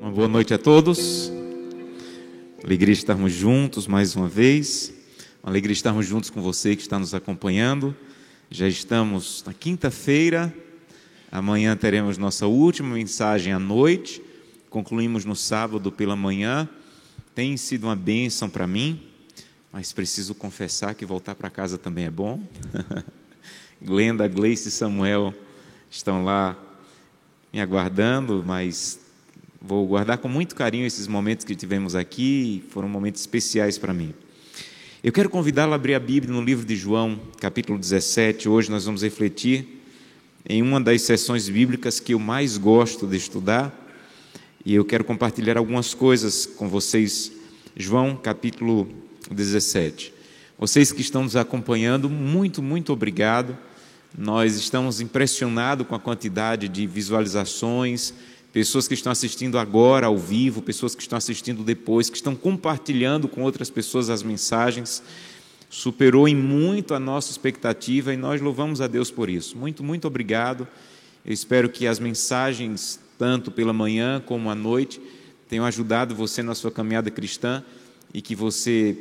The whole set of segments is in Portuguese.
Uma boa noite a todos. Alegria estarmos juntos mais uma vez. Uma alegria estarmos juntos com você que está nos acompanhando. Já estamos na quinta-feira. Amanhã teremos nossa última mensagem à noite. Concluímos no sábado pela manhã. Tem sido uma bênção para mim, mas preciso confessar que voltar para casa também é bom. Glenda, Gleice e Samuel estão lá me aguardando, mas vou guardar com muito carinho esses momentos que tivemos aqui, foram momentos especiais para mim. Eu quero convidá-lo a abrir a Bíblia no livro de João, capítulo 17. Hoje nós vamos refletir em uma das sessões bíblicas que eu mais gosto de estudar, e eu quero compartilhar algumas coisas com vocês. João, capítulo 17. Vocês que estão nos acompanhando, muito, muito obrigado. Nós estamos impressionados com a quantidade de visualizações, pessoas que estão assistindo agora ao vivo, pessoas que estão assistindo depois, que estão compartilhando com outras pessoas as mensagens. Superou em muito a nossa expectativa e nós louvamos a Deus por isso. Muito, muito obrigado. Eu espero que as mensagens, tanto pela manhã como à noite, tenham ajudado você na sua caminhada cristã e que você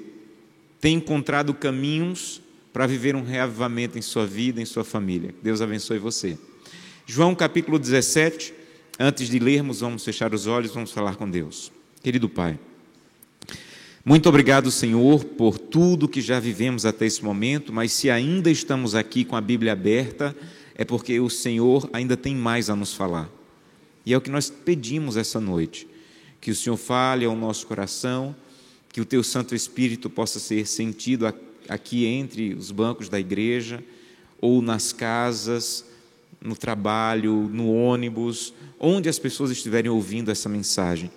tenha encontrado caminhos para viver um reavivamento em sua vida, em sua família. Deus abençoe você. João capítulo 17, antes de lermos, vamos fechar os olhos, vamos falar com Deus. Querido Pai, muito obrigado, Senhor, por tudo que já vivemos até esse momento, mas se ainda estamos aqui com a Bíblia aberta, é porque o Senhor ainda tem mais a nos falar. E é o que nós pedimos essa noite, que o Senhor fale ao nosso coração, que o teu Santo Espírito possa ser sentido aqui entre os bancos da igreja, ou nas casas, no trabalho, no ônibus, onde as pessoas estiverem ouvindo essa mensagem,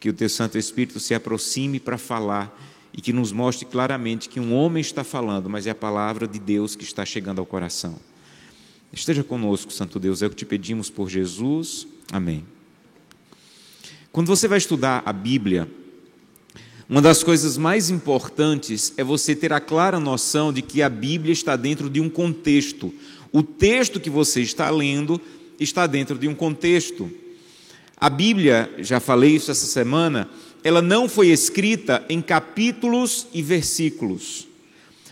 que o teu Santo Espírito se aproxime para falar e que nos mostre claramente que um homem está falando, mas é a palavra de Deus que está chegando ao coração. Esteja conosco, Santo Deus, é o que te pedimos por Jesus. Amém. Quando você vai estudar a Bíblia, uma das coisas mais importantes é você ter a clara noção de que a Bíblia está dentro de um contexto. O texto que você está lendo está dentro de um contexto. A Bíblia, já falei isso essa semana, ela não foi escrita em capítulos e versículos.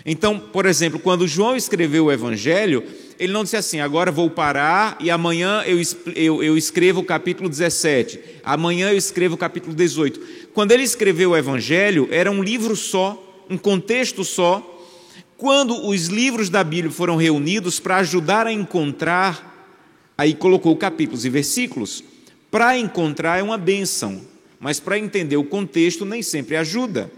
Então, por exemplo, quando João escreveu o Evangelho, ele não disse assim: agora vou parar e amanhã eu, eu, eu escrevo o capítulo 17, amanhã eu escrevo o capítulo 18. Quando ele escreveu o Evangelho, era um livro só, um contexto só. Quando os livros da Bíblia foram reunidos para ajudar a encontrar, aí colocou capítulos e versículos. Para encontrar é uma bênção, mas para entender o contexto nem sempre ajuda.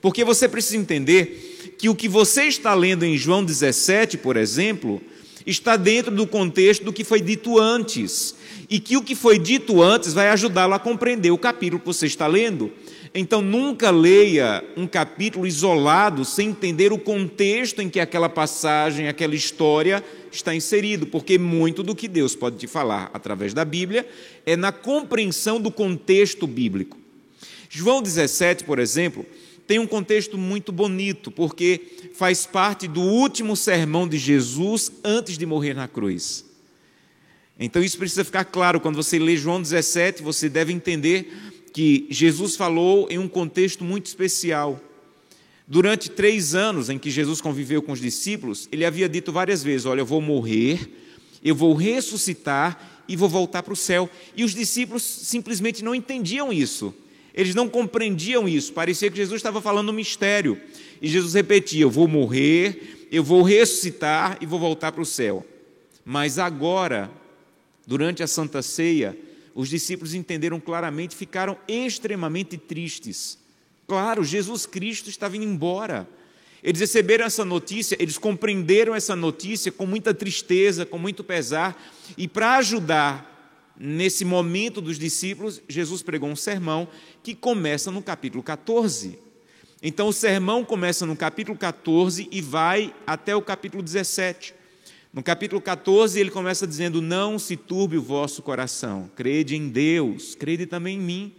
Porque você precisa entender que o que você está lendo em João 17, por exemplo, está dentro do contexto do que foi dito antes, e que o que foi dito antes vai ajudá-lo a compreender o capítulo que você está lendo. Então, nunca leia um capítulo isolado sem entender o contexto em que aquela passagem, aquela história está inserido, porque muito do que Deus pode te falar através da Bíblia é na compreensão do contexto bíblico. João 17, por exemplo, tem um contexto muito bonito, porque faz parte do último sermão de Jesus antes de morrer na cruz. Então isso precisa ficar claro. Quando você lê João 17, você deve entender que Jesus falou em um contexto muito especial. Durante três anos em que Jesus conviveu com os discípulos, ele havia dito várias vezes: Olha, eu vou morrer, eu vou ressuscitar e vou voltar para o céu. E os discípulos simplesmente não entendiam isso. Eles não compreendiam isso, parecia que Jesus estava falando um mistério. E Jesus repetia: Eu vou morrer, eu vou ressuscitar e vou voltar para o céu. Mas agora, durante a Santa Ceia, os discípulos entenderam claramente, ficaram extremamente tristes. Claro, Jesus Cristo estava indo embora. Eles receberam essa notícia, eles compreenderam essa notícia com muita tristeza, com muito pesar, e para ajudar nesse momento dos discípulos, Jesus pregou um sermão que começa no capítulo 14. Então, o sermão começa no capítulo 14 e vai até o capítulo 17. No capítulo 14, ele começa dizendo: Não se turbe o vosso coração, crede em Deus, crede também em mim.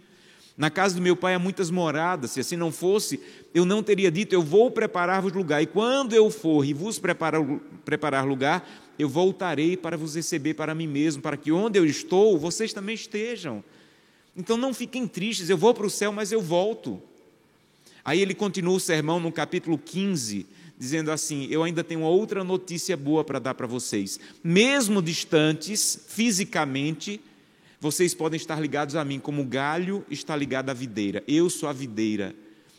Na casa do meu pai há muitas moradas, se assim não fosse, eu não teria dito: Eu vou preparar-vos lugar, e quando eu for e vos preparar, preparar lugar, eu voltarei para vos receber para mim mesmo, para que onde eu estou, vocês também estejam. Então não fiquem tristes, eu vou para o céu, mas eu volto. Aí ele continua o sermão no capítulo 15, dizendo assim: Eu ainda tenho outra notícia boa para dar para vocês. Mesmo distantes fisicamente, vocês podem estar ligados a mim, como o galho está ligado à videira. Eu sou a videira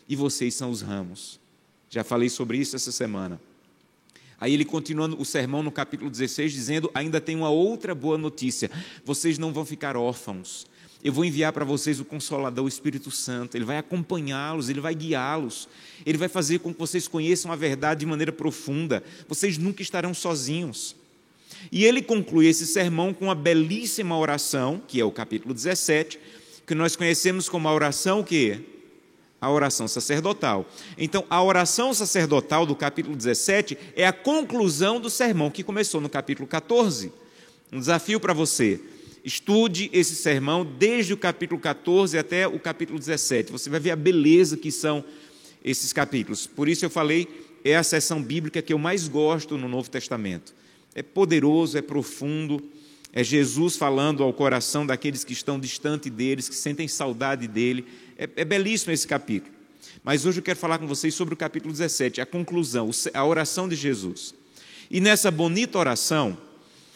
e vocês são os ramos. Já falei sobre isso essa semana. Aí ele continua o sermão no capítulo 16, dizendo: Ainda tem uma outra boa notícia. Vocês não vão ficar órfãos. Eu vou enviar para vocês o Consolador, o Espírito Santo. Ele vai acompanhá-los, ele vai guiá-los. Ele vai fazer com que vocês conheçam a verdade de maneira profunda. Vocês nunca estarão sozinhos. E ele conclui esse sermão com uma belíssima oração, que é o capítulo 17, que nós conhecemos como a oração que a oração sacerdotal. Então, a oração sacerdotal do capítulo 17 é a conclusão do sermão que começou no capítulo 14. Um desafio para você. Estude esse sermão desde o capítulo 14 até o capítulo 17. Você vai ver a beleza que são esses capítulos. Por isso eu falei, é a seção bíblica que eu mais gosto no Novo Testamento é poderoso, é profundo. É Jesus falando ao coração daqueles que estão distante deles, que sentem saudade dele. É, é belíssimo esse capítulo. Mas hoje eu quero falar com vocês sobre o capítulo 17, a conclusão, a oração de Jesus. E nessa bonita oração,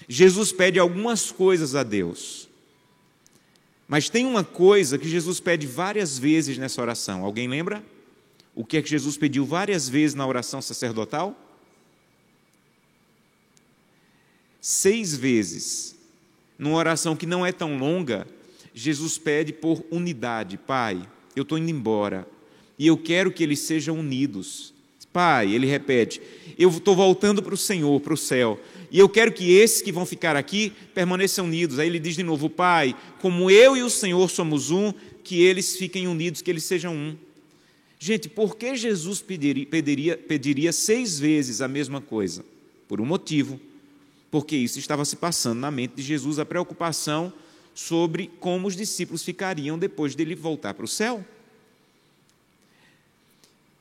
Jesus pede algumas coisas a Deus. Mas tem uma coisa que Jesus pede várias vezes nessa oração. Alguém lembra? O que é que Jesus pediu várias vezes na oração sacerdotal? Seis vezes, numa oração que não é tão longa, Jesus pede por unidade. Pai, eu estou indo embora e eu quero que eles sejam unidos. Pai, ele repete, eu estou voltando para o Senhor, para o céu, e eu quero que esses que vão ficar aqui permaneçam unidos. Aí ele diz de novo: Pai, como eu e o Senhor somos um, que eles fiquem unidos, que eles sejam um. Gente, por que Jesus pediria, pediria, pediria seis vezes a mesma coisa? Por um motivo porque isso estava se passando na mente de Jesus, a preocupação sobre como os discípulos ficariam depois dele voltar para o céu.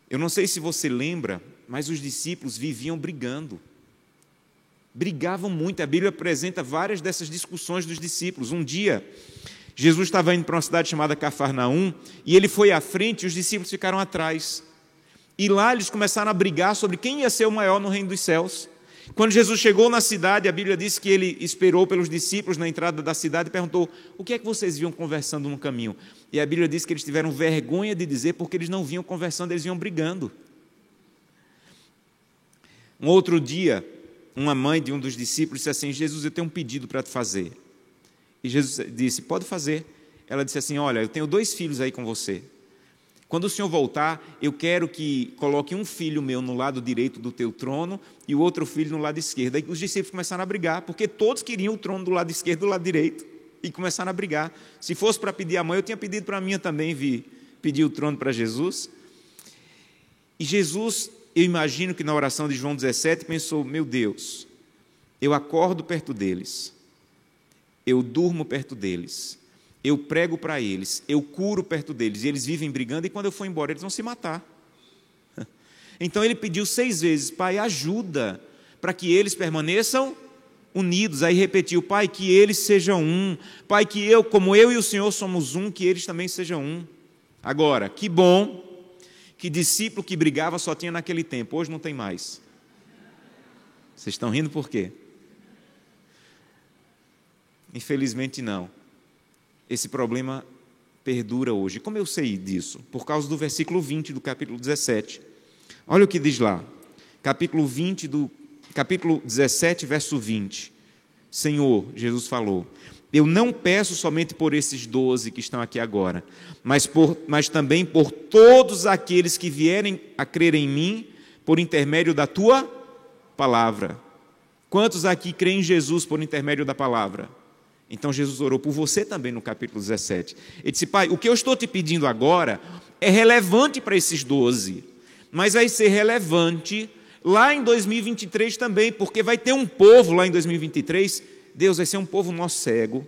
Eu não sei se você lembra, mas os discípulos viviam brigando. Brigavam muito. A Bíblia apresenta várias dessas discussões dos discípulos. Um dia, Jesus estava indo para uma cidade chamada Cafarnaum e ele foi à frente e os discípulos ficaram atrás. E lá eles começaram a brigar sobre quem ia ser o maior no reino dos céus. Quando Jesus chegou na cidade, a Bíblia diz que ele esperou pelos discípulos na entrada da cidade e perguntou: O que é que vocês viam conversando no caminho? E a Bíblia diz que eles tiveram vergonha de dizer porque eles não vinham conversando, eles vinham brigando. Um outro dia, uma mãe de um dos discípulos disse assim: Jesus, eu tenho um pedido para te fazer. E Jesus disse: Pode fazer. Ela disse assim: Olha, eu tenho dois filhos aí com você. Quando o Senhor voltar, eu quero que coloque um filho meu no lado direito do teu trono e o outro filho no lado esquerdo. Aí os discípulos começaram a brigar, porque todos queriam o trono do lado esquerdo e do lado direito. E começaram a brigar. Se fosse para pedir a mãe, eu tinha pedido para a minha também vir pedir o trono para Jesus. E Jesus, eu imagino que na oração de João 17, pensou: meu Deus, eu acordo perto deles, eu durmo perto deles, eu prego para eles, eu curo perto deles, e eles vivem brigando, e quando eu for embora, eles vão se matar. Então ele pediu seis vezes: Pai, ajuda, para que eles permaneçam unidos. Aí repetiu: Pai, que eles sejam um. Pai, que eu, como eu e o Senhor somos um, que eles também sejam um. Agora, que bom que discípulo que brigava só tinha naquele tempo, hoje não tem mais. Vocês estão rindo por quê? Infelizmente não esse problema perdura hoje. Como eu sei disso? Por causa do versículo 20 do capítulo 17. Olha o que diz lá. Capítulo 20 do capítulo 17, verso 20. Senhor, Jesus falou: Eu não peço somente por esses doze que estão aqui agora, mas, por, mas também por todos aqueles que vierem a crer em mim por intermédio da tua palavra. Quantos aqui creem em Jesus por intermédio da palavra? Então Jesus orou por você também no capítulo 17. Ele disse: Pai, o que eu estou te pedindo agora é relevante para esses doze, mas vai ser relevante lá em 2023 também, porque vai ter um povo lá em 2023. Deus vai ser um povo nosso cego,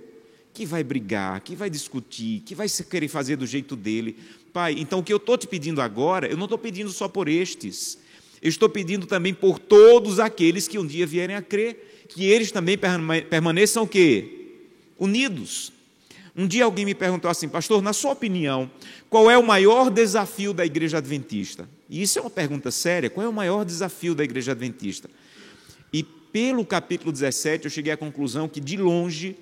que vai brigar, que vai discutir, que vai querer fazer do jeito dele. Pai, então o que eu estou te pedindo agora, eu não estou pedindo só por estes, eu estou pedindo também por todos aqueles que um dia vierem a crer, que eles também permaneçam o quê? Unidos. Um dia alguém me perguntou assim, pastor, na sua opinião, qual é o maior desafio da igreja adventista? E isso é uma pergunta séria, qual é o maior desafio da igreja adventista? E pelo capítulo 17, eu cheguei à conclusão que, de longe,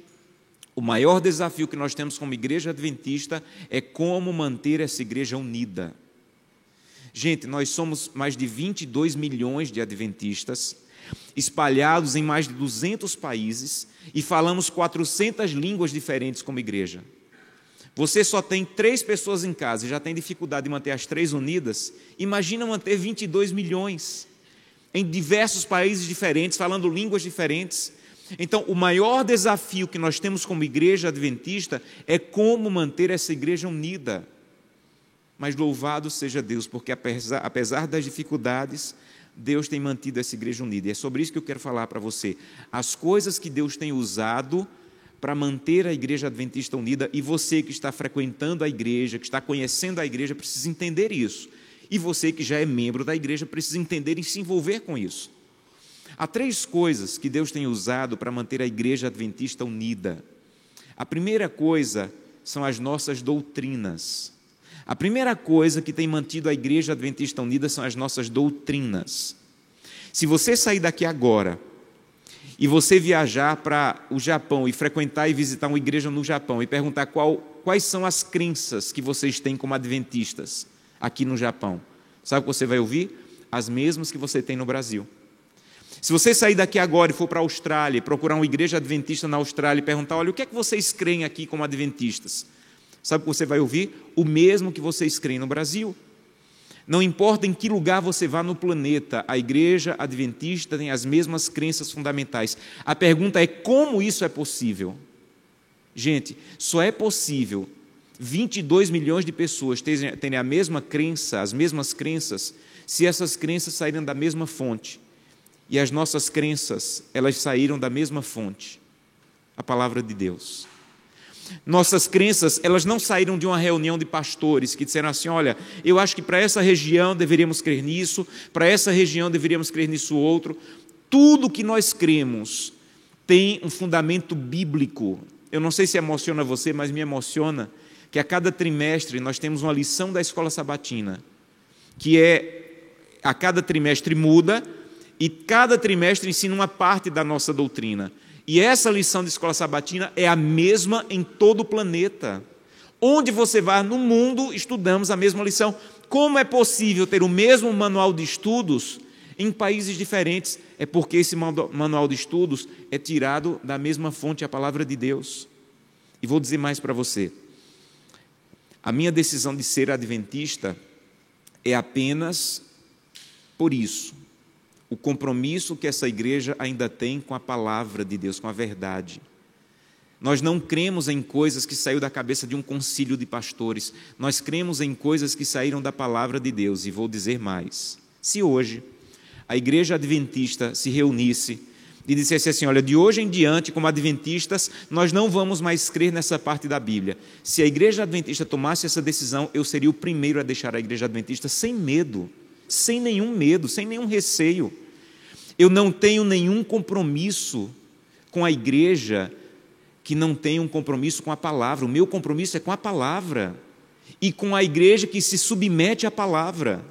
o maior desafio que nós temos como igreja adventista é como manter essa igreja unida. Gente, nós somos mais de 22 milhões de adventistas, espalhados em mais de 200 países e falamos 400 línguas diferentes como igreja. Você só tem três pessoas em casa e já tem dificuldade de manter as três unidas. Imagina manter 22 milhões em diversos países diferentes, falando línguas diferentes. Então, o maior desafio que nós temos como igreja adventista é como manter essa igreja unida. Mas louvado seja Deus, porque apesar, apesar das dificuldades, Deus tem mantido essa igreja unida. E é sobre isso que eu quero falar para você. As coisas que Deus tem usado para manter a igreja adventista unida, e você que está frequentando a igreja, que está conhecendo a igreja, precisa entender isso. E você que já é membro da igreja precisa entender e se envolver com isso. Há três coisas que Deus tem usado para manter a igreja adventista unida. A primeira coisa são as nossas doutrinas. A primeira coisa que tem mantido a igreja adventista unida são as nossas doutrinas. Se você sair daqui agora e você viajar para o Japão e frequentar e visitar uma igreja no Japão e perguntar qual, quais são as crenças que vocês têm como adventistas aqui no Japão, sabe o que você vai ouvir? As mesmas que você tem no Brasil. Se você sair daqui agora e for para a Austrália, procurar uma igreja adventista na Austrália e perguntar: olha, o que é que vocês creem aqui como adventistas? Sabe o que você vai ouvir? O mesmo que vocês creem no Brasil. Não importa em que lugar você vá no planeta, a igreja adventista tem as mesmas crenças fundamentais. A pergunta é como isso é possível? Gente, só é possível 22 milhões de pessoas terem a mesma crença, as mesmas crenças, se essas crenças saírem da mesma fonte. E as nossas crenças, elas saíram da mesma fonte, a palavra de Deus. Nossas crenças, elas não saíram de uma reunião de pastores que disseram assim: olha, eu acho que para essa região deveríamos crer nisso, para essa região deveríamos crer nisso outro. Tudo que nós cremos tem um fundamento bíblico. Eu não sei se emociona você, mas me emociona que a cada trimestre nós temos uma lição da escola sabatina, que é a cada trimestre muda e cada trimestre ensina uma parte da nossa doutrina. E essa lição de escola sabatina é a mesma em todo o planeta. Onde você vai no mundo, estudamos a mesma lição. Como é possível ter o mesmo manual de estudos em países diferentes? É porque esse manual de estudos é tirado da mesma fonte, a palavra de Deus. E vou dizer mais para você. A minha decisão de ser adventista é apenas por isso o compromisso que essa igreja ainda tem com a palavra de Deus, com a verdade. Nós não cremos em coisas que saiu da cabeça de um concílio de pastores. Nós cremos em coisas que saíram da palavra de Deus. E vou dizer mais. Se hoje a igreja adventista se reunisse e dissesse assim: olha, de hoje em diante, como adventistas, nós não vamos mais crer nessa parte da Bíblia. Se a igreja adventista tomasse essa decisão, eu seria o primeiro a deixar a igreja adventista sem medo, sem nenhum medo, sem nenhum receio. Eu não tenho nenhum compromisso com a igreja que não tem um compromisso com a palavra. O meu compromisso é com a palavra e com a igreja que se submete à palavra.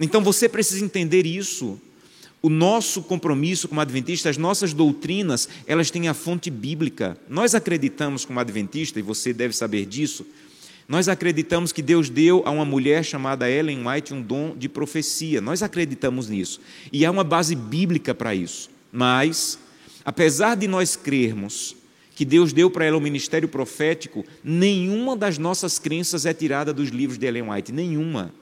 Então você precisa entender isso. O nosso compromisso como adventista, as nossas doutrinas, elas têm a fonte bíblica. Nós acreditamos como adventista, e você deve saber disso, nós acreditamos que Deus deu a uma mulher chamada Ellen White um dom de profecia. Nós acreditamos nisso. E há uma base bíblica para isso. Mas, apesar de nós crermos que Deus deu para ela o ministério profético, nenhuma das nossas crenças é tirada dos livros de Ellen White. Nenhuma.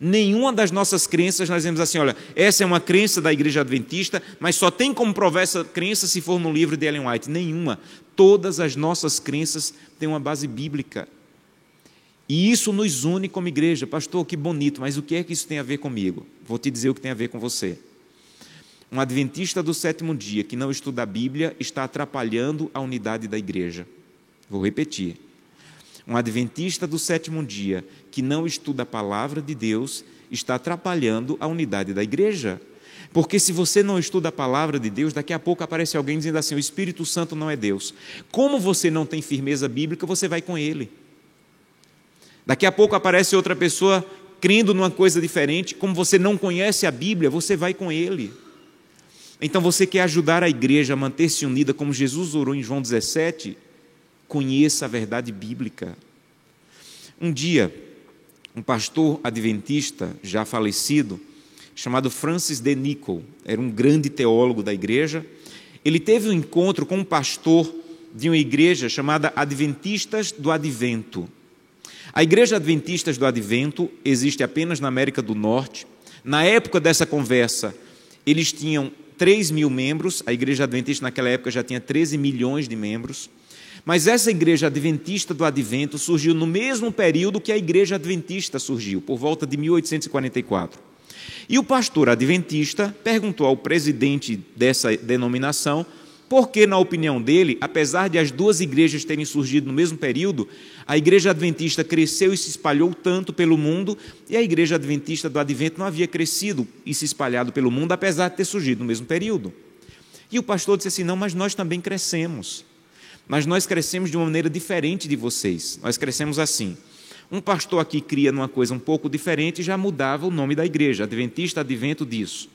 Nenhuma das nossas crenças nós dizemos assim: olha, essa é uma crença da igreja adventista, mas só tem como provar essa crença se for no livro de Ellen White. Nenhuma. Todas as nossas crenças têm uma base bíblica. E isso nos une como igreja. Pastor, que bonito, mas o que é que isso tem a ver comigo? Vou te dizer o que tem a ver com você. Um adventista do sétimo dia que não estuda a Bíblia está atrapalhando a unidade da igreja. Vou repetir. Um adventista do sétimo dia que não estuda a palavra de Deus está atrapalhando a unidade da igreja. Porque se você não estuda a palavra de Deus, daqui a pouco aparece alguém dizendo assim: o Espírito Santo não é Deus. Como você não tem firmeza bíblica, você vai com ele. Daqui a pouco aparece outra pessoa crendo numa coisa diferente. Como você não conhece a Bíblia, você vai com ele. Então você quer ajudar a igreja a manter-se unida, como Jesus orou em João 17? Conheça a verdade bíblica. Um dia, um pastor adventista, já falecido, chamado Francis de Nicol, era um grande teólogo da igreja, ele teve um encontro com um pastor de uma igreja chamada Adventistas do Advento. A igreja Adventistas do Advento existe apenas na América do Norte. Na época dessa conversa, eles tinham 3 mil membros, a igreja adventista naquela época já tinha 13 milhões de membros. Mas essa igreja adventista do advento surgiu no mesmo período que a igreja adventista surgiu, por volta de 1844. E o pastor adventista perguntou ao presidente dessa denominação porque, na opinião dele, apesar de as duas igrejas terem surgido no mesmo período, a igreja adventista cresceu e se espalhou tanto pelo mundo, e a igreja adventista do advento não havia crescido e se espalhado pelo mundo, apesar de ter surgido no mesmo período. E o pastor disse assim: não, mas nós também crescemos. Mas nós crescemos de uma maneira diferente de vocês. Nós crescemos assim. Um pastor aqui cria numa coisa um pouco diferente e já mudava o nome da igreja, Adventista Advento disso.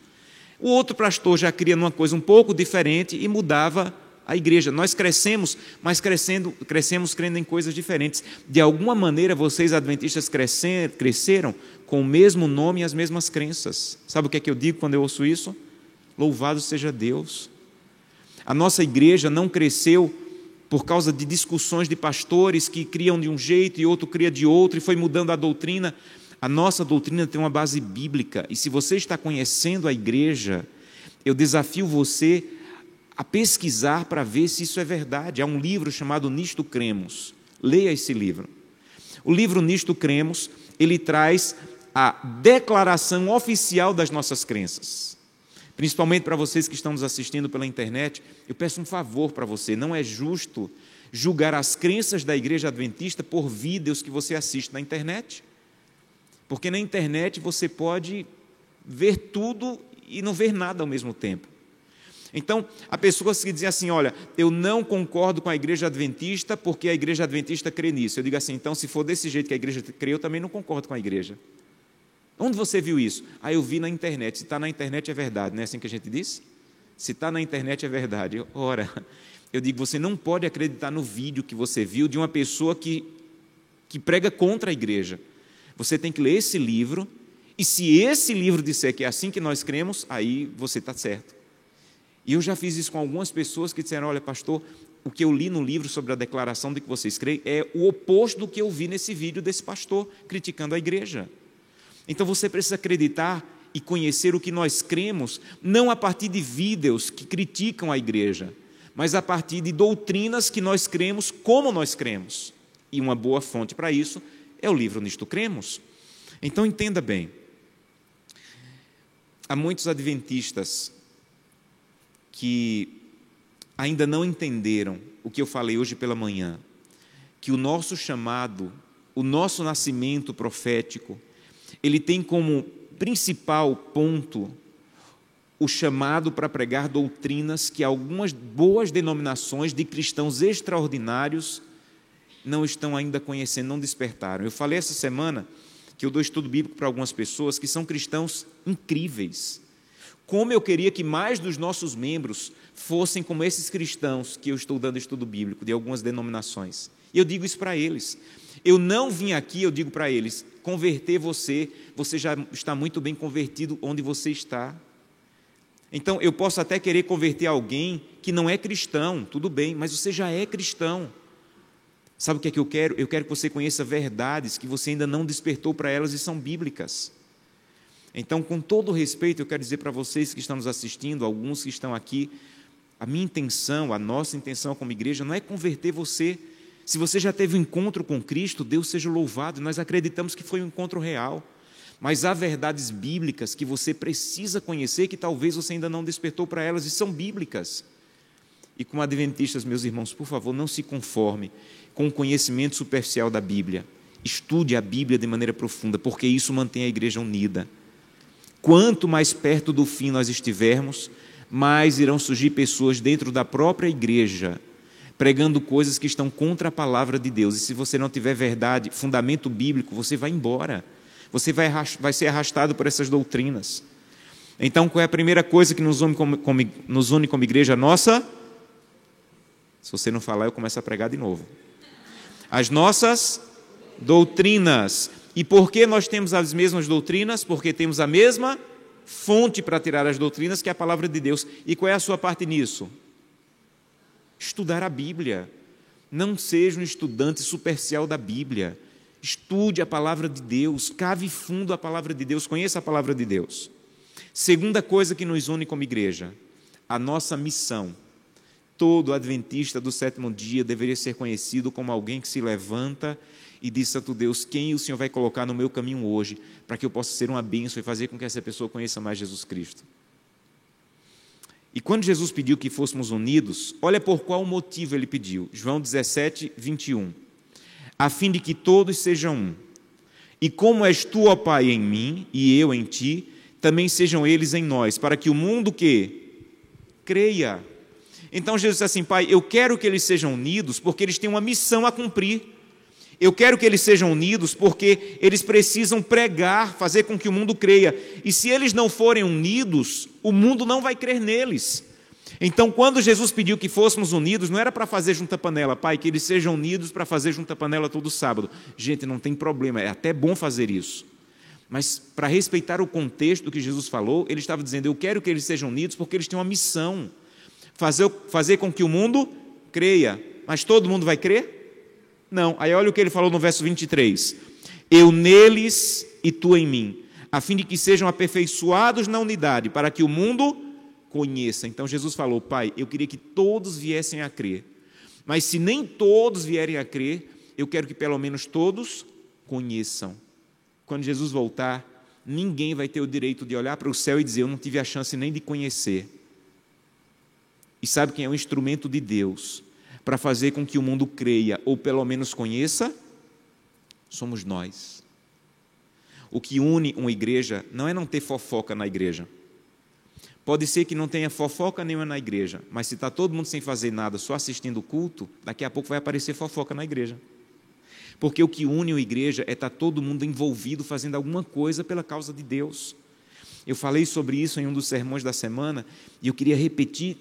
O outro pastor já cria numa coisa um pouco diferente e mudava a igreja. Nós crescemos, mas crescendo, crescemos crendo em coisas diferentes. De alguma maneira, vocês adventistas crescer, cresceram com o mesmo nome e as mesmas crenças. Sabe o que é que eu digo quando eu ouço isso? Louvado seja Deus. A nossa igreja não cresceu por causa de discussões de pastores que criam de um jeito e outro cria de outro e foi mudando a doutrina. A nossa doutrina tem uma base bíblica, e se você está conhecendo a igreja, eu desafio você a pesquisar para ver se isso é verdade. Há um livro chamado Nisto Cremos. Leia esse livro. O livro Nisto Cremos, ele traz a declaração oficial das nossas crenças. Principalmente para vocês que estão nos assistindo pela internet, eu peço um favor para você, não é justo julgar as crenças da igreja adventista por vídeos que você assiste na internet. Porque na internet você pode ver tudo e não ver nada ao mesmo tempo. Então, há pessoas que dizem assim: olha, eu não concordo com a igreja adventista porque a igreja adventista crê nisso. Eu digo assim: então, se for desse jeito que a igreja crê, eu também não concordo com a igreja. Onde você viu isso? Ah, eu vi na internet. Se está na internet é verdade, não é assim que a gente diz? Se está na internet é verdade. Ora, eu digo: você não pode acreditar no vídeo que você viu de uma pessoa que, que prega contra a igreja. Você tem que ler esse livro, e se esse livro disser que é assim que nós cremos, aí você está certo. E eu já fiz isso com algumas pessoas que disseram: olha, pastor, o que eu li no livro sobre a declaração de que vocês creem é o oposto do que eu vi nesse vídeo desse pastor criticando a igreja. Então você precisa acreditar e conhecer o que nós cremos, não a partir de vídeos que criticam a igreja, mas a partir de doutrinas que nós cremos como nós cremos. E uma boa fonte para isso é o livro Nisto Cremos. Então entenda bem. Há muitos adventistas que ainda não entenderam o que eu falei hoje pela manhã, que o nosso chamado, o nosso nascimento profético, ele tem como principal ponto o chamado para pregar doutrinas que algumas boas denominações de cristãos extraordinários não estão ainda conhecendo, não despertaram. Eu falei essa semana que eu dou estudo bíblico para algumas pessoas que são cristãos incríveis. Como eu queria que mais dos nossos membros fossem como esses cristãos que eu estou dando estudo bíblico, de algumas denominações. E eu digo isso para eles. Eu não vim aqui, eu digo para eles, converter você, você já está muito bem convertido onde você está. Então, eu posso até querer converter alguém que não é cristão, tudo bem, mas você já é cristão. Sabe o que é que eu quero? Eu quero que você conheça verdades que você ainda não despertou para elas e são bíblicas. Então, com todo respeito, eu quero dizer para vocês que estão nos assistindo, alguns que estão aqui, a minha intenção, a nossa intenção como igreja não é converter você. Se você já teve um encontro com Cristo, Deus seja louvado, nós acreditamos que foi um encontro real. Mas há verdades bíblicas que você precisa conhecer que talvez você ainda não despertou para elas e são bíblicas. E como adventistas, meus irmãos, por favor, não se conforme com o conhecimento superficial da Bíblia. Estude a Bíblia de maneira profunda, porque isso mantém a igreja unida. Quanto mais perto do fim nós estivermos, mais irão surgir pessoas dentro da própria igreja pregando coisas que estão contra a palavra de Deus. E se você não tiver verdade, fundamento bíblico, você vai embora. Você vai, vai ser arrastado por essas doutrinas. Então, qual é a primeira coisa que nos une como, como, nos une como igreja nossa? Se você não falar, eu começo a pregar de novo. As nossas doutrinas. E por que nós temos as mesmas doutrinas? Porque temos a mesma fonte para tirar as doutrinas, que é a palavra de Deus. E qual é a sua parte nisso? estudar a Bíblia. Não seja um estudante superficial da Bíblia. Estude a palavra de Deus, cave fundo a palavra de Deus, conheça a palavra de Deus. Segunda coisa que nos une como igreja, a nossa missão. Todo adventista do sétimo dia deveria ser conhecido como alguém que se levanta e diz: Santo Deus, quem o Senhor vai colocar no meu caminho hoje, para que eu possa ser uma bênção e fazer com que essa pessoa conheça mais Jesus Cristo? E quando Jesus pediu que fôssemos unidos, olha por qual motivo ele pediu. João 17, 21. A fim de que todos sejam um. E como és tu, ó Pai, em mim e eu em ti, também sejam eles em nós, para que o mundo que creia. Então Jesus disse assim: Pai, eu quero que eles sejam unidos porque eles têm uma missão a cumprir. Eu quero que eles sejam unidos porque eles precisam pregar, fazer com que o mundo creia. E se eles não forem unidos, o mundo não vai crer neles. Então, quando Jesus pediu que fôssemos unidos, não era para fazer junta-panela, pai, que eles sejam unidos para fazer junta-panela todo sábado. Gente, não tem problema, é até bom fazer isso. Mas, para respeitar o contexto do que Jesus falou, ele estava dizendo: Eu quero que eles sejam unidos porque eles têm uma missão fazer, fazer com que o mundo creia. Mas todo mundo vai crer? Não. Aí olha o que ele falou no verso 23. Eu neles e tu em mim, a fim de que sejam aperfeiçoados na unidade, para que o mundo conheça. Então Jesus falou: Pai, eu queria que todos viessem a crer. Mas se nem todos vierem a crer, eu quero que pelo menos todos conheçam. Quando Jesus voltar, ninguém vai ter o direito de olhar para o céu e dizer: Eu não tive a chance nem de conhecer. E sabe quem é o instrumento de Deus para fazer com que o mundo creia, ou pelo menos conheça, somos nós. O que une uma igreja não é não ter fofoca na igreja. Pode ser que não tenha fofoca nenhuma na igreja, mas se está todo mundo sem fazer nada, só assistindo o culto, daqui a pouco vai aparecer fofoca na igreja. Porque o que une uma igreja é estar tá todo mundo envolvido fazendo alguma coisa pela causa de Deus. Eu falei sobre isso em um dos sermões da semana e eu queria repetir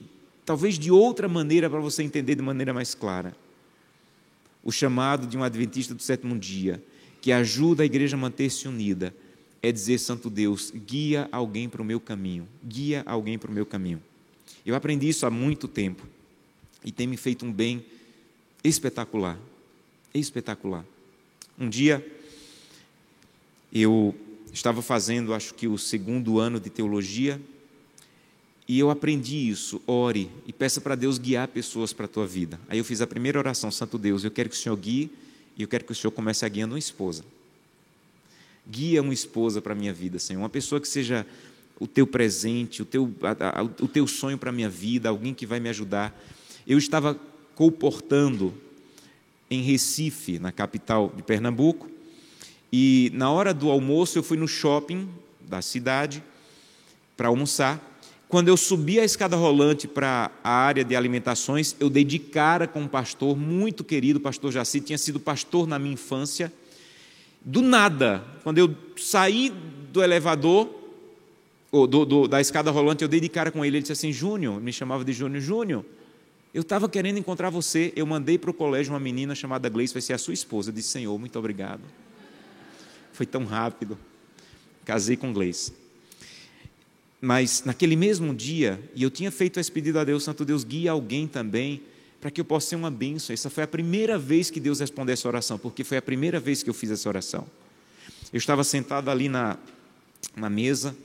talvez de outra maneira para você entender de maneira mais clara. O chamado de um adventista do sétimo dia, que ajuda a igreja a manter-se unida, é dizer, Santo Deus, guia alguém para o meu caminho, guia alguém para o meu caminho. Eu aprendi isso há muito tempo e tem me feito um bem espetacular, espetacular. Um dia, eu estava fazendo, acho que o segundo ano de teologia, e eu aprendi isso. Ore e peça para Deus guiar pessoas para a tua vida. Aí eu fiz a primeira oração, Santo Deus, eu quero que o Senhor guie e eu quero que o Senhor comece a guiando uma esposa. Guia uma esposa para a minha vida, Senhor. Uma pessoa que seja o teu presente, o teu, a, a, o teu sonho para a minha vida, alguém que vai me ajudar. Eu estava comportando em Recife, na capital de Pernambuco, e na hora do almoço eu fui no shopping da cidade para almoçar. Quando eu subi a escada rolante para a área de alimentações, eu dei de cara com um pastor muito querido, o pastor Jaci, tinha sido pastor na minha infância. Do nada, quando eu saí do elevador, ou do, do, da escada rolante, eu dei de cara com ele. Ele disse assim: Júnior, me chamava de Júnior, Júnior, eu estava querendo encontrar você. Eu mandei para o colégio uma menina chamada Gleice, vai ser a sua esposa. Eu disse: Senhor, muito obrigado. Foi tão rápido. Casei com Gleice. Mas naquele mesmo dia, e eu tinha feito esse pedido a Deus, Santo Deus, guia alguém também, para que eu possa ser uma bênção. Essa foi a primeira vez que Deus respondeu essa oração, porque foi a primeira vez que eu fiz essa oração. Eu estava sentado ali na, na mesa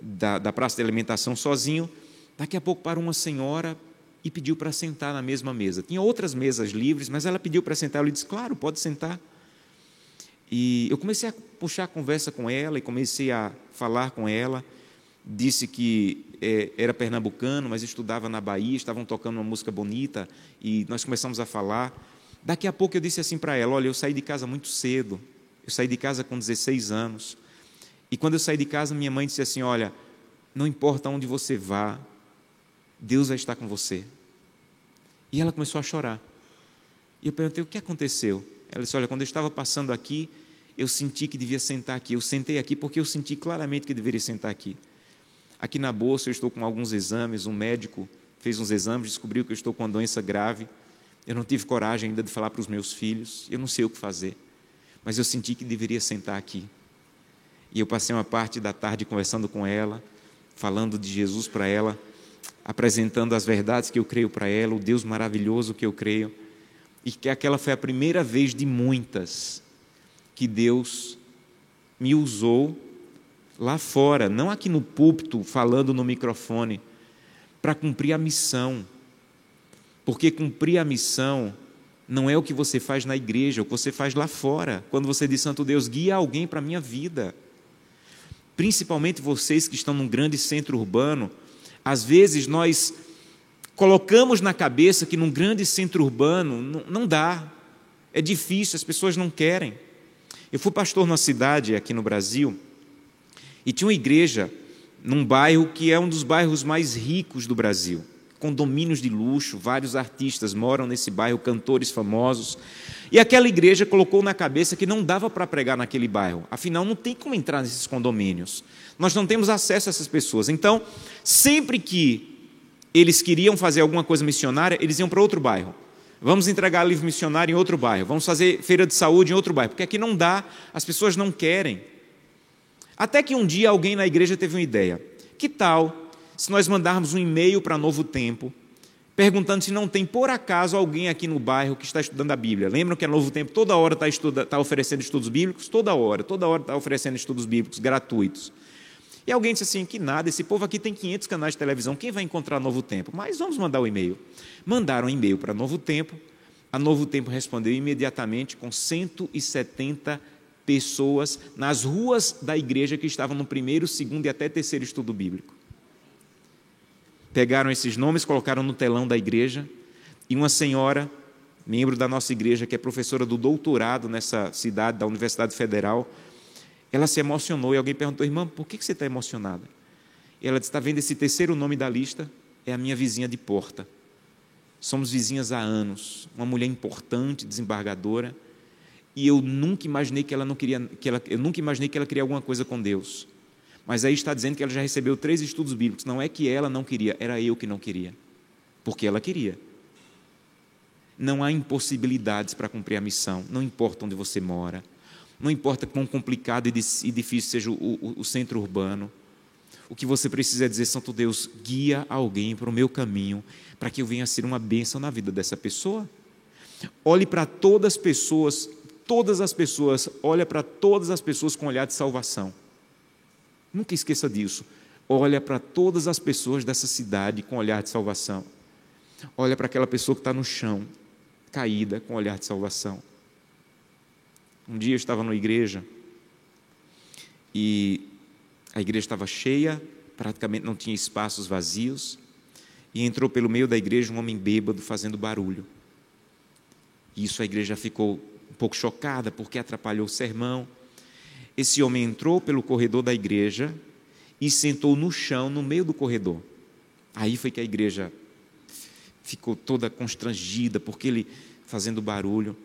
da, da praça de alimentação sozinho, daqui a pouco para uma senhora e pediu para sentar na mesma mesa. Tinha outras mesas livres, mas ela pediu para sentar. Eu disse, claro, pode sentar. E eu comecei a puxar a conversa com ela e comecei a falar com ela. Disse que é, era pernambucano, mas estudava na Bahia, estavam tocando uma música bonita e nós começamos a falar. Daqui a pouco eu disse assim para ela: Olha, eu saí de casa muito cedo, eu saí de casa com 16 anos. E quando eu saí de casa, minha mãe disse assim: Olha, não importa onde você vá, Deus vai estar com você. E ela começou a chorar. E eu perguntei: O que aconteceu? Ela disse: Olha, quando eu estava passando aqui, eu senti que devia sentar aqui. Eu sentei aqui porque eu senti claramente que deveria sentar aqui. Aqui na bolsa eu estou com alguns exames. Um médico fez uns exames, descobriu que eu estou com uma doença grave. Eu não tive coragem ainda de falar para os meus filhos. Eu não sei o que fazer. Mas eu senti que deveria sentar aqui. E eu passei uma parte da tarde conversando com ela, falando de Jesus para ela, apresentando as verdades que eu creio para ela, o Deus maravilhoso que eu creio e que aquela foi a primeira vez de muitas que Deus me usou lá fora, não aqui no púlpito, falando no microfone, para cumprir a missão. Porque cumprir a missão não é o que você faz na igreja, é o que você faz lá fora. Quando você diz, Santo Deus, guia alguém para a minha vida. Principalmente vocês que estão num grande centro urbano, às vezes nós colocamos na cabeça que num grande centro urbano não, não dá, é difícil, as pessoas não querem. Eu fui pastor numa cidade aqui no Brasil e tinha uma igreja num bairro que é um dos bairros mais ricos do Brasil. Condomínios de luxo, vários artistas moram nesse bairro, cantores famosos. E aquela igreja colocou na cabeça que não dava para pregar naquele bairro. Afinal, não tem como entrar nesses condomínios. Nós não temos acesso a essas pessoas. Então, sempre que eles queriam fazer alguma coisa missionária, eles iam para outro bairro. Vamos entregar livro missionário em outro bairro. Vamos fazer feira de saúde em outro bairro. Porque aqui não dá, as pessoas não querem. Até que um dia alguém na igreja teve uma ideia. Que tal se nós mandarmos um e-mail para Novo Tempo, perguntando se não tem por acaso alguém aqui no bairro que está estudando a Bíblia? Lembram que a Novo Tempo toda hora está, estuda, está oferecendo estudos bíblicos? Toda hora, toda hora está oferecendo estudos bíblicos gratuitos. E alguém disse assim: que nada, esse povo aqui tem 500 canais de televisão, quem vai encontrar Novo Tempo? Mas vamos mandar o um e-mail. Mandaram um e-mail para Novo Tempo, a Novo Tempo respondeu imediatamente com 170 pessoas nas ruas da igreja que estavam no primeiro, segundo e até terceiro estudo bíblico. Pegaram esses nomes, colocaram no telão da igreja, e uma senhora, membro da nossa igreja, que é professora do doutorado nessa cidade, da Universidade Federal, ela se emocionou e alguém perguntou, irmã, por que você está emocionada? Ela disse: está vendo esse terceiro nome da lista? É a minha vizinha de porta. Somos vizinhas há anos. Uma mulher importante, desembargadora. E eu nunca imaginei que ela não queria, que ela, eu nunca imaginei que ela queria alguma coisa com Deus. Mas aí está dizendo que ela já recebeu três estudos bíblicos. Não é que ela não queria, era eu que não queria. Porque ela queria. Não há impossibilidades para cumprir a missão. Não importa onde você mora não importa quão complicado e difícil seja o, o, o centro urbano. O que você precisa é dizer, Santo Deus, guia alguém para o meu caminho, para que eu venha a ser uma bênção na vida dessa pessoa. Olhe para todas as pessoas, todas as pessoas, olha para todas as pessoas com olhar de salvação. Nunca esqueça disso. Olha para todas as pessoas dessa cidade com olhar de salvação. Olha para aquela pessoa que está no chão, caída, com olhar de salvação. Um dia eu estava na igreja e a igreja estava cheia, praticamente não tinha espaços vazios, e entrou pelo meio da igreja um homem bêbado fazendo barulho. E isso a igreja ficou um pouco chocada porque atrapalhou o sermão. Esse homem entrou pelo corredor da igreja e sentou no chão, no meio do corredor. Aí foi que a igreja ficou toda constrangida porque ele fazendo barulho.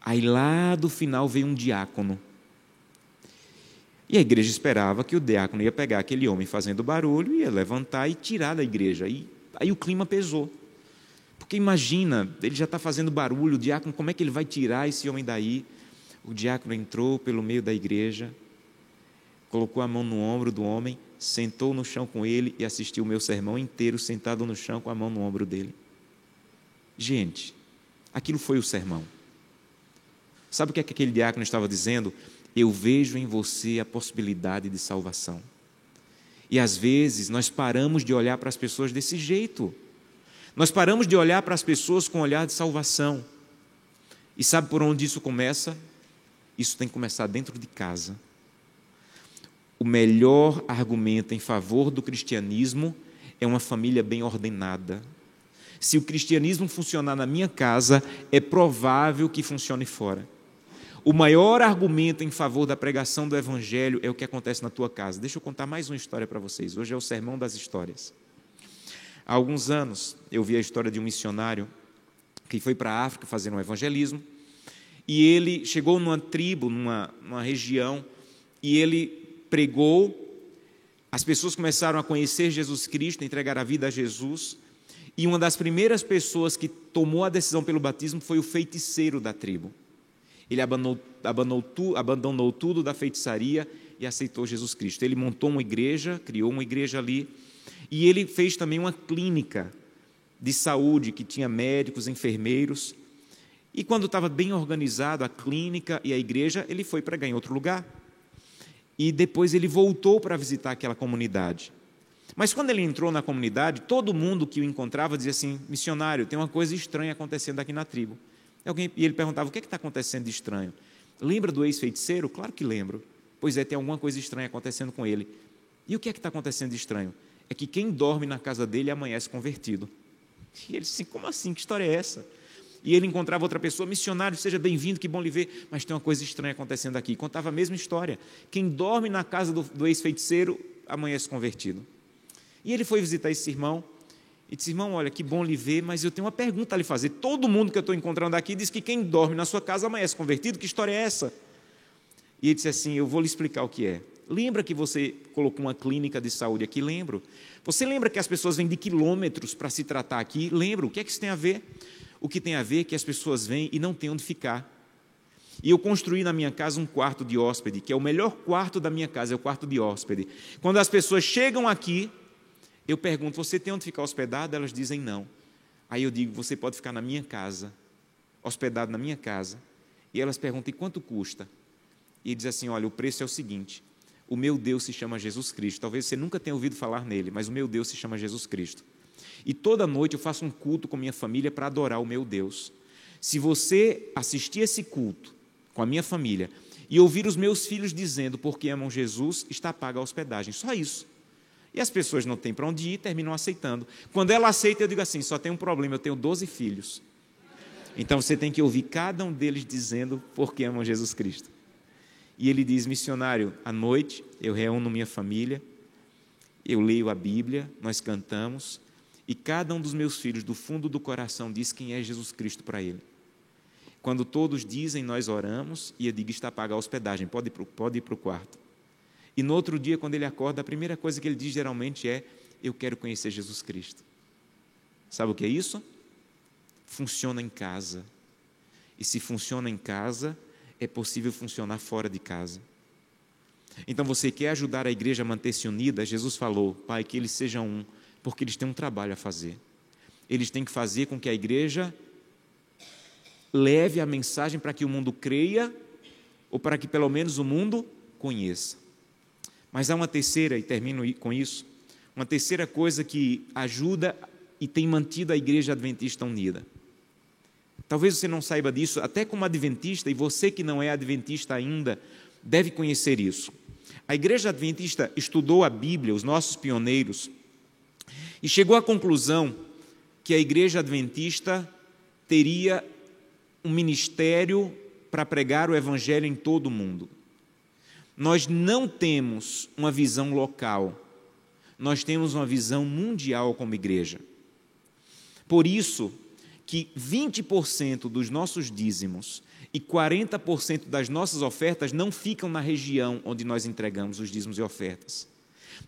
Aí lá do final veio um diácono. E a igreja esperava que o diácono ia pegar aquele homem fazendo barulho, ia levantar e tirar da igreja. Aí, aí o clima pesou. Porque imagina, ele já está fazendo barulho, o diácono, como é que ele vai tirar esse homem daí? O diácono entrou pelo meio da igreja, colocou a mão no ombro do homem, sentou no chão com ele e assistiu o meu sermão inteiro sentado no chão com a mão no ombro dele. Gente, aquilo foi o sermão. Sabe o que, é que aquele diácono estava dizendo? Eu vejo em você a possibilidade de salvação. E às vezes nós paramos de olhar para as pessoas desse jeito. Nós paramos de olhar para as pessoas com um olhar de salvação. E sabe por onde isso começa? Isso tem que começar dentro de casa. O melhor argumento em favor do cristianismo é uma família bem ordenada. Se o cristianismo funcionar na minha casa, é provável que funcione fora. O maior argumento em favor da pregação do evangelho é o que acontece na tua casa. Deixa eu contar mais uma história para vocês. Hoje é o sermão das histórias. Há alguns anos eu vi a história de um missionário que foi para a África fazer um evangelismo e ele chegou numa tribo, numa, numa região, e ele pregou. As pessoas começaram a conhecer Jesus Cristo, entregar a vida a Jesus. E uma das primeiras pessoas que tomou a decisão pelo batismo foi o feiticeiro da tribo. Ele abandonou, abandonou, tu, abandonou tudo da feitiçaria e aceitou Jesus Cristo. Ele montou uma igreja, criou uma igreja ali, e ele fez também uma clínica de saúde que tinha médicos, enfermeiros. E quando estava bem organizado a clínica e a igreja, ele foi pregar em outro lugar. E depois ele voltou para visitar aquela comunidade. Mas quando ele entrou na comunidade, todo mundo que o encontrava dizia assim: missionário, tem uma coisa estranha acontecendo aqui na tribo. Alguém, e ele perguntava: o que é está acontecendo de estranho? Lembra do ex-feiticeiro? Claro que lembro. Pois é, tem alguma coisa estranha acontecendo com ele. E o que é que está acontecendo de estranho? É que quem dorme na casa dele amanhece convertido. E ele disse: como assim? Que história é essa? E ele encontrava outra pessoa, missionário, seja bem-vindo, que bom lhe ver, mas tem uma coisa estranha acontecendo aqui. Contava a mesma história. Quem dorme na casa do, do ex-feiticeiro amanhece convertido. E ele foi visitar esse irmão e disse: Irmão, olha, que bom lhe ver, mas eu tenho uma pergunta a lhe fazer. Todo mundo que eu estou encontrando aqui diz que quem dorme na sua casa amanhece convertido. Que história é essa? E ele disse assim: Eu vou lhe explicar o que é. Lembra que você colocou uma clínica de saúde aqui? Lembro. Você lembra que as pessoas vêm de quilômetros para se tratar aqui? Lembro. O que é que isso tem a ver? O que tem a ver é que as pessoas vêm e não têm onde ficar. E eu construí na minha casa um quarto de hóspede, que é o melhor quarto da minha casa, é o quarto de hóspede. Quando as pessoas chegam aqui, eu pergunto: você tem onde ficar hospedado? Elas dizem não. Aí eu digo: você pode ficar na minha casa, hospedado na minha casa. E elas perguntam: e quanto custa? E diz assim: olha, o preço é o seguinte. O meu Deus se chama Jesus Cristo. Talvez você nunca tenha ouvido falar nele, mas o meu Deus se chama Jesus Cristo. E toda noite eu faço um culto com minha família para adorar o meu Deus. Se você assistir esse culto com a minha família e ouvir os meus filhos dizendo porque amam Jesus, está paga a hospedagem. Só isso. E as pessoas não têm para onde ir, terminam aceitando. Quando ela aceita, eu digo assim: só tem um problema, eu tenho 12 filhos. Então você tem que ouvir cada um deles dizendo por que amam Jesus Cristo. E ele diz: missionário, à noite eu reúno minha família, eu leio a Bíblia, nós cantamos, e cada um dos meus filhos, do fundo do coração, diz quem é Jesus Cristo para ele. Quando todos dizem, nós oramos, e eu digo: está paga a hospedagem, pode ir para o quarto. E no outro dia, quando ele acorda, a primeira coisa que ele diz geralmente é: Eu quero conhecer Jesus Cristo. Sabe o que é isso? Funciona em casa. E se funciona em casa, é possível funcionar fora de casa. Então você quer ajudar a igreja a manter-se unida? Jesus falou: Pai, que eles sejam um, porque eles têm um trabalho a fazer. Eles têm que fazer com que a igreja leve a mensagem para que o mundo creia, ou para que pelo menos o mundo conheça. Mas há uma terceira, e termino com isso, uma terceira coisa que ajuda e tem mantido a igreja adventista unida. Talvez você não saiba disso, até como adventista, e você que não é adventista ainda, deve conhecer isso. A igreja adventista estudou a Bíblia, os nossos pioneiros, e chegou à conclusão que a igreja adventista teria um ministério para pregar o evangelho em todo o mundo nós não temos uma visão local, nós temos uma visão mundial como igreja. Por isso que 20% dos nossos dízimos e 40% das nossas ofertas não ficam na região onde nós entregamos os dízimos e ofertas.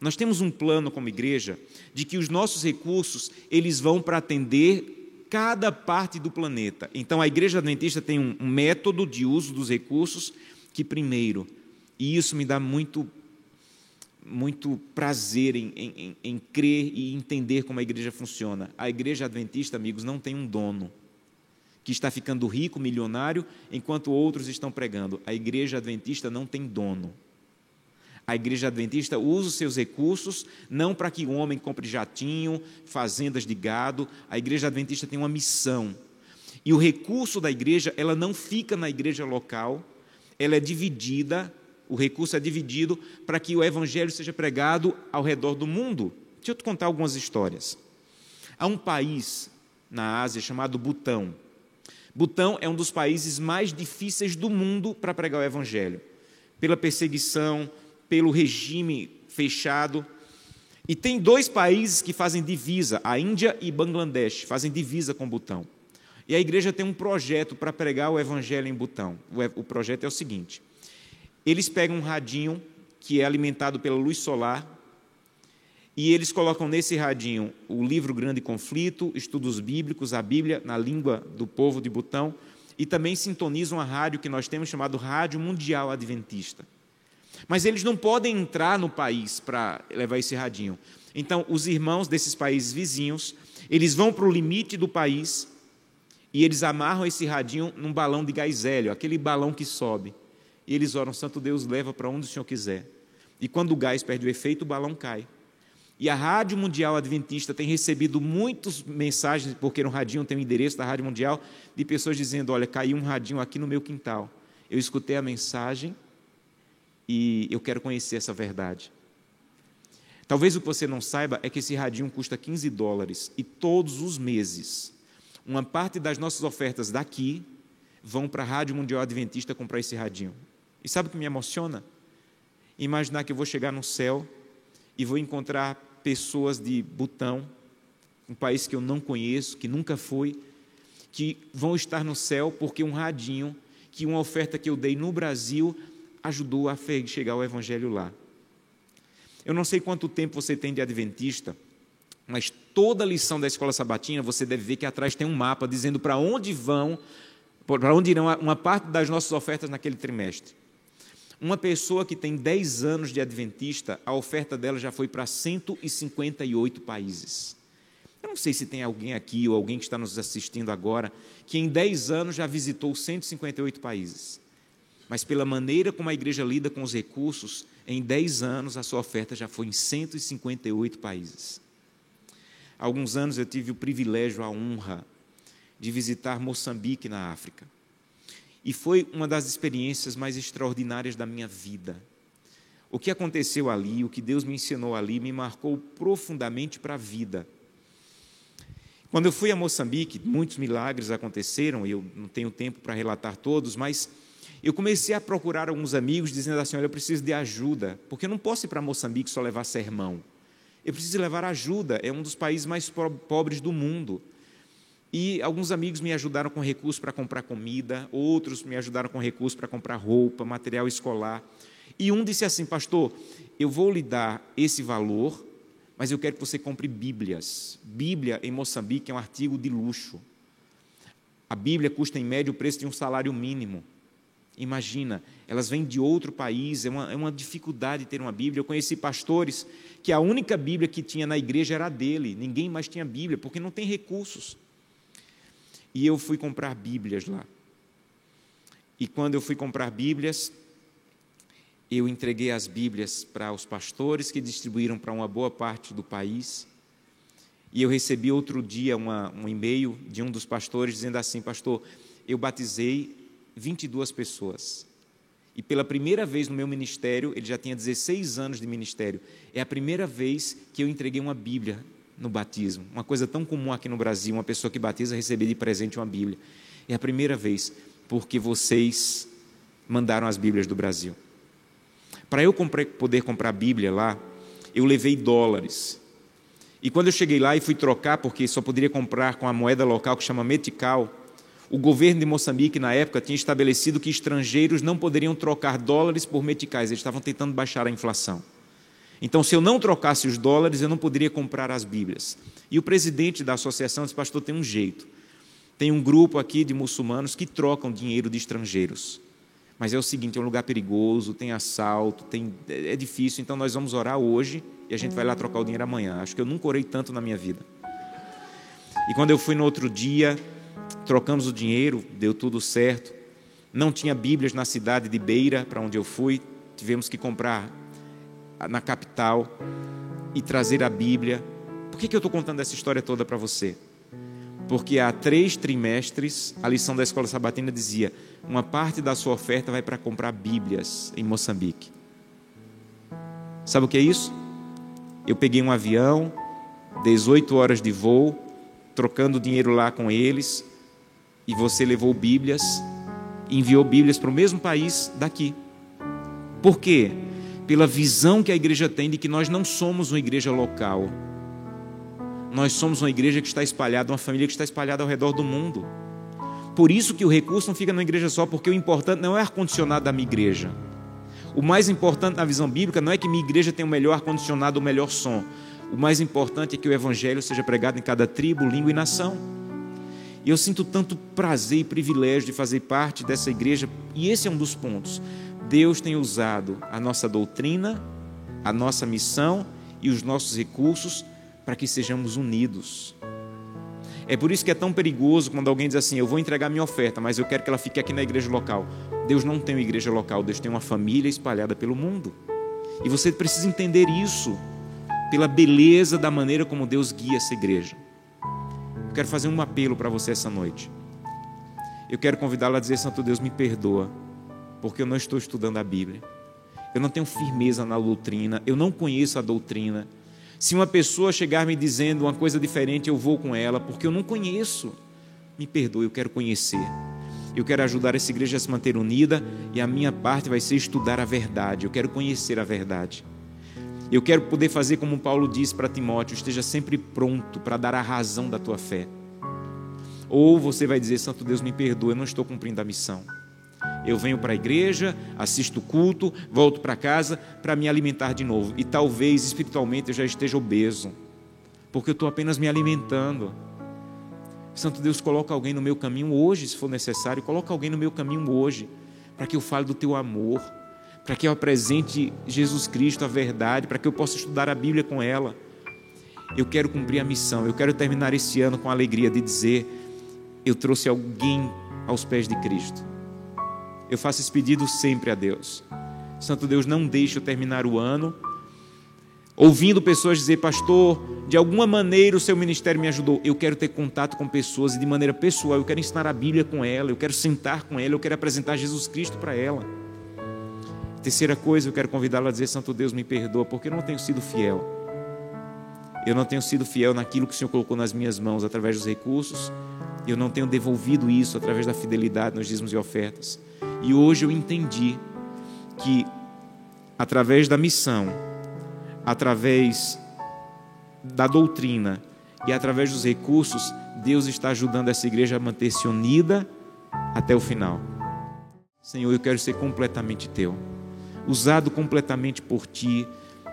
Nós temos um plano como igreja de que os nossos recursos eles vão para atender cada parte do planeta. Então a igreja adventista tem um método de uso dos recursos que primeiro e isso me dá muito, muito prazer em, em, em crer e entender como a igreja funciona. A igreja adventista, amigos, não tem um dono que está ficando rico, milionário, enquanto outros estão pregando. A igreja adventista não tem dono. A igreja adventista usa os seus recursos não para que o homem compre jatinho, fazendas de gado. A igreja adventista tem uma missão. E o recurso da igreja, ela não fica na igreja local, ela é dividida, o recurso é dividido para que o evangelho seja pregado ao redor do mundo. Deixa eu te contar algumas histórias. Há um país na Ásia chamado Butão. Butão é um dos países mais difíceis do mundo para pregar o evangelho, pela perseguição, pelo regime fechado. E tem dois países que fazem divisa, a Índia e Bangladesh, fazem divisa com Butão. E a igreja tem um projeto para pregar o evangelho em Butão. O projeto é o seguinte: eles pegam um radinho que é alimentado pela luz solar e eles colocam nesse radinho o livro Grande Conflito, estudos bíblicos, a Bíblia na língua do povo de Butão e também sintonizam a rádio que nós temos chamado Rádio Mundial Adventista. Mas eles não podem entrar no país para levar esse radinho. Então, os irmãos desses países vizinhos, eles vão para o limite do país e eles amarram esse radinho num balão de gás hélio, aquele balão que sobe. E eles oram, Santo Deus, leva para onde o Senhor quiser. E quando o gás perde o efeito, o balão cai. E a Rádio Mundial Adventista tem recebido muitas mensagens, porque no radinho tem o endereço da Rádio Mundial, de pessoas dizendo: Olha, caiu um radinho aqui no meu quintal. Eu escutei a mensagem e eu quero conhecer essa verdade. Talvez o que você não saiba é que esse radinho custa 15 dólares e todos os meses uma parte das nossas ofertas daqui vão para a Rádio Mundial Adventista comprar esse radinho. E sabe o que me emociona? Imaginar que eu vou chegar no céu e vou encontrar pessoas de Butão, um país que eu não conheço, que nunca fui, que vão estar no céu porque um radinho, que uma oferta que eu dei no Brasil ajudou a chegar o evangelho lá. Eu não sei quanto tempo você tem de adventista, mas toda lição da escola sabatina, você deve ver que atrás tem um mapa dizendo para onde vão, para onde irão uma parte das nossas ofertas naquele trimestre. Uma pessoa que tem 10 anos de adventista, a oferta dela já foi para 158 países. Eu não sei se tem alguém aqui ou alguém que está nos assistindo agora que em 10 anos já visitou 158 países. Mas pela maneira como a igreja lida com os recursos, em 10 anos a sua oferta já foi em 158 países. Há alguns anos eu tive o privilégio, a honra de visitar Moçambique na África. E foi uma das experiências mais extraordinárias da minha vida. O que aconteceu ali, o que Deus me ensinou ali, me marcou profundamente para a vida. Quando eu fui a Moçambique, muitos milagres aconteceram, eu não tenho tempo para relatar todos, mas eu comecei a procurar alguns amigos dizendo assim: Olha, eu preciso de ajuda, porque eu não posso ir para Moçambique só levar sermão. Eu preciso levar ajuda, é um dos países mais pobres do mundo. E alguns amigos me ajudaram com recursos para comprar comida, outros me ajudaram com recursos para comprar roupa, material escolar. E um disse assim: Pastor, eu vou lhe dar esse valor, mas eu quero que você compre Bíblias. Bíblia em Moçambique é um artigo de luxo. A Bíblia custa em média o preço de um salário mínimo. Imagina, elas vêm de outro país, é uma, é uma dificuldade ter uma Bíblia. Eu conheci pastores que a única Bíblia que tinha na igreja era dele, ninguém mais tinha Bíblia, porque não tem recursos. E eu fui comprar Bíblias lá. E quando eu fui comprar Bíblias, eu entreguei as Bíblias para os pastores que distribuíram para uma boa parte do país. E eu recebi outro dia uma, um e-mail de um dos pastores dizendo assim: Pastor, eu batizei 22 pessoas. E pela primeira vez no meu ministério, ele já tinha 16 anos de ministério, é a primeira vez que eu entreguei uma Bíblia no batismo. Uma coisa tão comum aqui no Brasil, uma pessoa que batiza receber de presente uma Bíblia. É a primeira vez, porque vocês mandaram as Bíblias do Brasil. Para eu poder comprar Bíblia lá, eu levei dólares. E quando eu cheguei lá e fui trocar, porque só poderia comprar com a moeda local que chama metical, o governo de Moçambique, na época, tinha estabelecido que estrangeiros não poderiam trocar dólares por meticais, eles estavam tentando baixar a inflação. Então, se eu não trocasse os dólares, eu não poderia comprar as Bíblias. E o presidente da associação disse: Pastor, tem um jeito. Tem um grupo aqui de muçulmanos que trocam dinheiro de estrangeiros. Mas é o seguinte: é um lugar perigoso, tem assalto, tem, é difícil. Então, nós vamos orar hoje e a gente vai lá trocar o dinheiro amanhã. Acho que eu nunca orei tanto na minha vida. E quando eu fui no outro dia, trocamos o dinheiro, deu tudo certo. Não tinha Bíblias na cidade de Beira, para onde eu fui, tivemos que comprar na capital e trazer a Bíblia. Por que, que eu estou contando essa história toda para você? porque há três trimestres a lição da escola sabatina dizia: uma parte da sua oferta vai para comprar Bíblias em Moçambique. Sabe o que é isso? Eu peguei um avião, 18 horas de voo, trocando dinheiro lá com eles, e você levou Bíblias, enviou Bíblias para o mesmo país daqui. Por quê? Pela visão que a igreja tem de que nós não somos uma igreja local. Nós somos uma igreja que está espalhada, uma família que está espalhada ao redor do mundo. Por isso que o recurso não fica numa igreja só, porque o importante não é ar-condicionado da minha igreja. O mais importante na visão bíblica não é que minha igreja tenha o melhor ar-condicionado, o melhor som. O mais importante é que o evangelho seja pregado em cada tribo, língua e nação. E eu sinto tanto prazer e privilégio de fazer parte dessa igreja, e esse é um dos pontos. Deus tem usado a nossa doutrina, a nossa missão e os nossos recursos para que sejamos unidos. É por isso que é tão perigoso quando alguém diz assim: Eu vou entregar minha oferta, mas eu quero que ela fique aqui na igreja local. Deus não tem uma igreja local, Deus tem uma família espalhada pelo mundo. E você precisa entender isso pela beleza da maneira como Deus guia essa igreja. Eu quero fazer um apelo para você essa noite. Eu quero convidá-lo a dizer: Santo Deus, me perdoa, porque eu não estou estudando a Bíblia. Eu não tenho firmeza na doutrina, eu não conheço a doutrina. Se uma pessoa chegar me dizendo uma coisa diferente, eu vou com ela, porque eu não conheço. Me perdoe, eu quero conhecer. Eu quero ajudar essa igreja a se manter unida e a minha parte vai ser estudar a verdade. Eu quero conhecer a verdade. Eu quero poder fazer como Paulo disse para Timóteo: esteja sempre pronto para dar a razão da tua fé. Ou você vai dizer: Santo Deus, me perdoa, eu não estou cumprindo a missão. Eu venho para a igreja, assisto o culto, volto para casa para me alimentar de novo. E talvez espiritualmente eu já esteja obeso, porque eu estou apenas me alimentando. Santo Deus, coloca alguém no meu caminho hoje, se for necessário, coloca alguém no meu caminho hoje, para que eu fale do teu amor, para que eu apresente Jesus Cristo, a verdade, para que eu possa estudar a Bíblia com ela. Eu quero cumprir a missão, eu quero terminar esse ano com a alegria de dizer: eu trouxe alguém aos pés de Cristo. Eu faço esse pedido sempre a Deus. Santo Deus, não deixe eu terminar o ano ouvindo pessoas dizer, pastor, de alguma maneira o seu ministério me ajudou. Eu quero ter contato com pessoas e de maneira pessoal, eu quero ensinar a Bíblia com ela, eu quero sentar com ela, eu quero apresentar Jesus Cristo para ela. Terceira coisa, eu quero convidá-la a dizer, Santo Deus, me perdoa, porque eu não tenho sido fiel. Eu não tenho sido fiel naquilo que o Senhor colocou nas minhas mãos através dos recursos. Eu não tenho devolvido isso através da fidelidade nos dízimos e ofertas. E hoje eu entendi que, através da missão, através da doutrina e através dos recursos, Deus está ajudando essa igreja a manter-se unida até o final. Senhor, eu quero ser completamente teu, usado completamente por ti,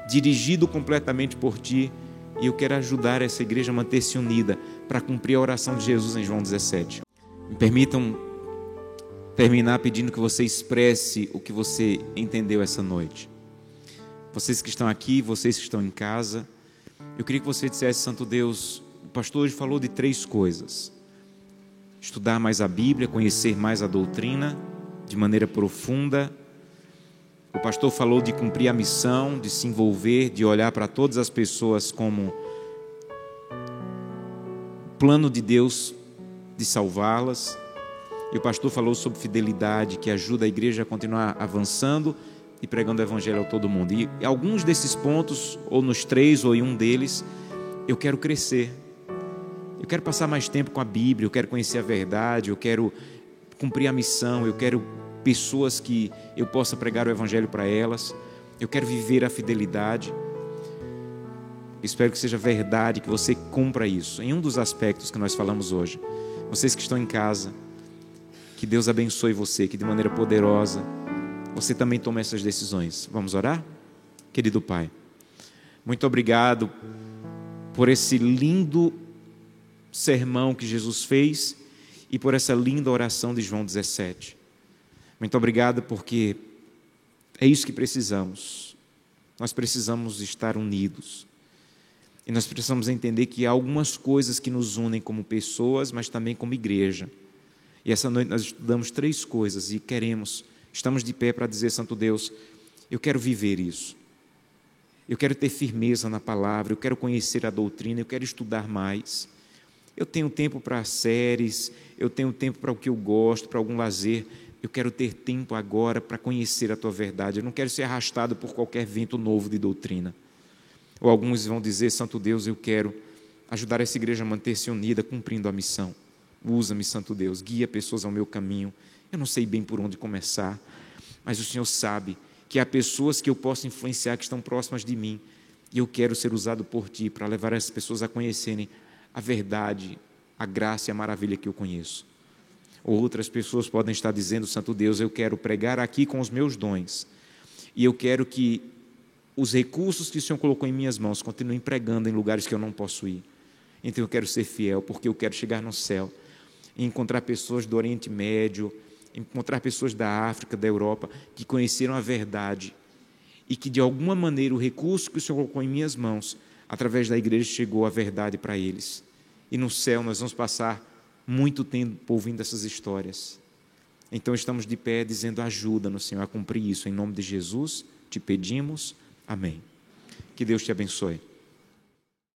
dirigido completamente por ti, e eu quero ajudar essa igreja a manter-se unida para cumprir a oração de Jesus em João 17. Me permitam terminar pedindo que você expresse o que você entendeu essa noite. Vocês que estão aqui, vocês que estão em casa, eu queria que você dissesse, Santo Deus, o pastor hoje falou de três coisas: estudar mais a Bíblia, conhecer mais a doutrina de maneira profunda. O pastor falou de cumprir a missão, de se envolver, de olhar para todas as pessoas como plano de Deus de salvá-las. E o pastor falou sobre fidelidade, que ajuda a igreja a continuar avançando e pregando o evangelho a todo mundo. E alguns desses pontos, ou nos três, ou em um deles, eu quero crescer. Eu quero passar mais tempo com a Bíblia, eu quero conhecer a verdade, eu quero cumprir a missão, eu quero pessoas que eu possa pregar o evangelho para elas. Eu quero viver a fidelidade. Espero que seja verdade, que você cumpra isso. Em um dos aspectos que nós falamos hoje. Vocês que estão em casa, que Deus abençoe você, que de maneira poderosa você também tome essas decisões. Vamos orar? Querido Pai, muito obrigado por esse lindo sermão que Jesus fez e por essa linda oração de João 17. Muito obrigado porque é isso que precisamos. Nós precisamos estar unidos. E nós precisamos entender que há algumas coisas que nos unem como pessoas, mas também como igreja. E essa noite nós estudamos três coisas e queremos, estamos de pé para dizer, Santo Deus, eu quero viver isso. Eu quero ter firmeza na palavra, eu quero conhecer a doutrina, eu quero estudar mais. Eu tenho tempo para séries, eu tenho tempo para o que eu gosto, para algum lazer. Eu quero ter tempo agora para conhecer a tua verdade. Eu não quero ser arrastado por qualquer vento novo de doutrina. Ou alguns vão dizer, Santo Deus, eu quero ajudar essa igreja a manter-se unida, cumprindo a missão. Usa-me, Santo Deus, guia pessoas ao meu caminho. Eu não sei bem por onde começar, mas o Senhor sabe que há pessoas que eu posso influenciar que estão próximas de mim, e eu quero ser usado por Ti para levar essas pessoas a conhecerem a verdade, a graça e a maravilha que eu conheço. Outras pessoas podem estar dizendo, Santo Deus, eu quero pregar aqui com os meus dons, e eu quero que os recursos que o Senhor colocou em minhas mãos continuem pregando em lugares que eu não posso ir. Então eu quero ser fiel, porque eu quero chegar no céu encontrar pessoas do Oriente Médio, encontrar pessoas da África, da Europa, que conheceram a verdade e que de alguma maneira o recurso que o Senhor colocou em minhas mãos, através da igreja, chegou a verdade para eles. E no céu nós vamos passar muito tempo ouvindo essas histórias. Então estamos de pé dizendo: ajuda-nos, Senhor, a cumprir isso. Em nome de Jesus te pedimos. Amém. Que Deus te abençoe.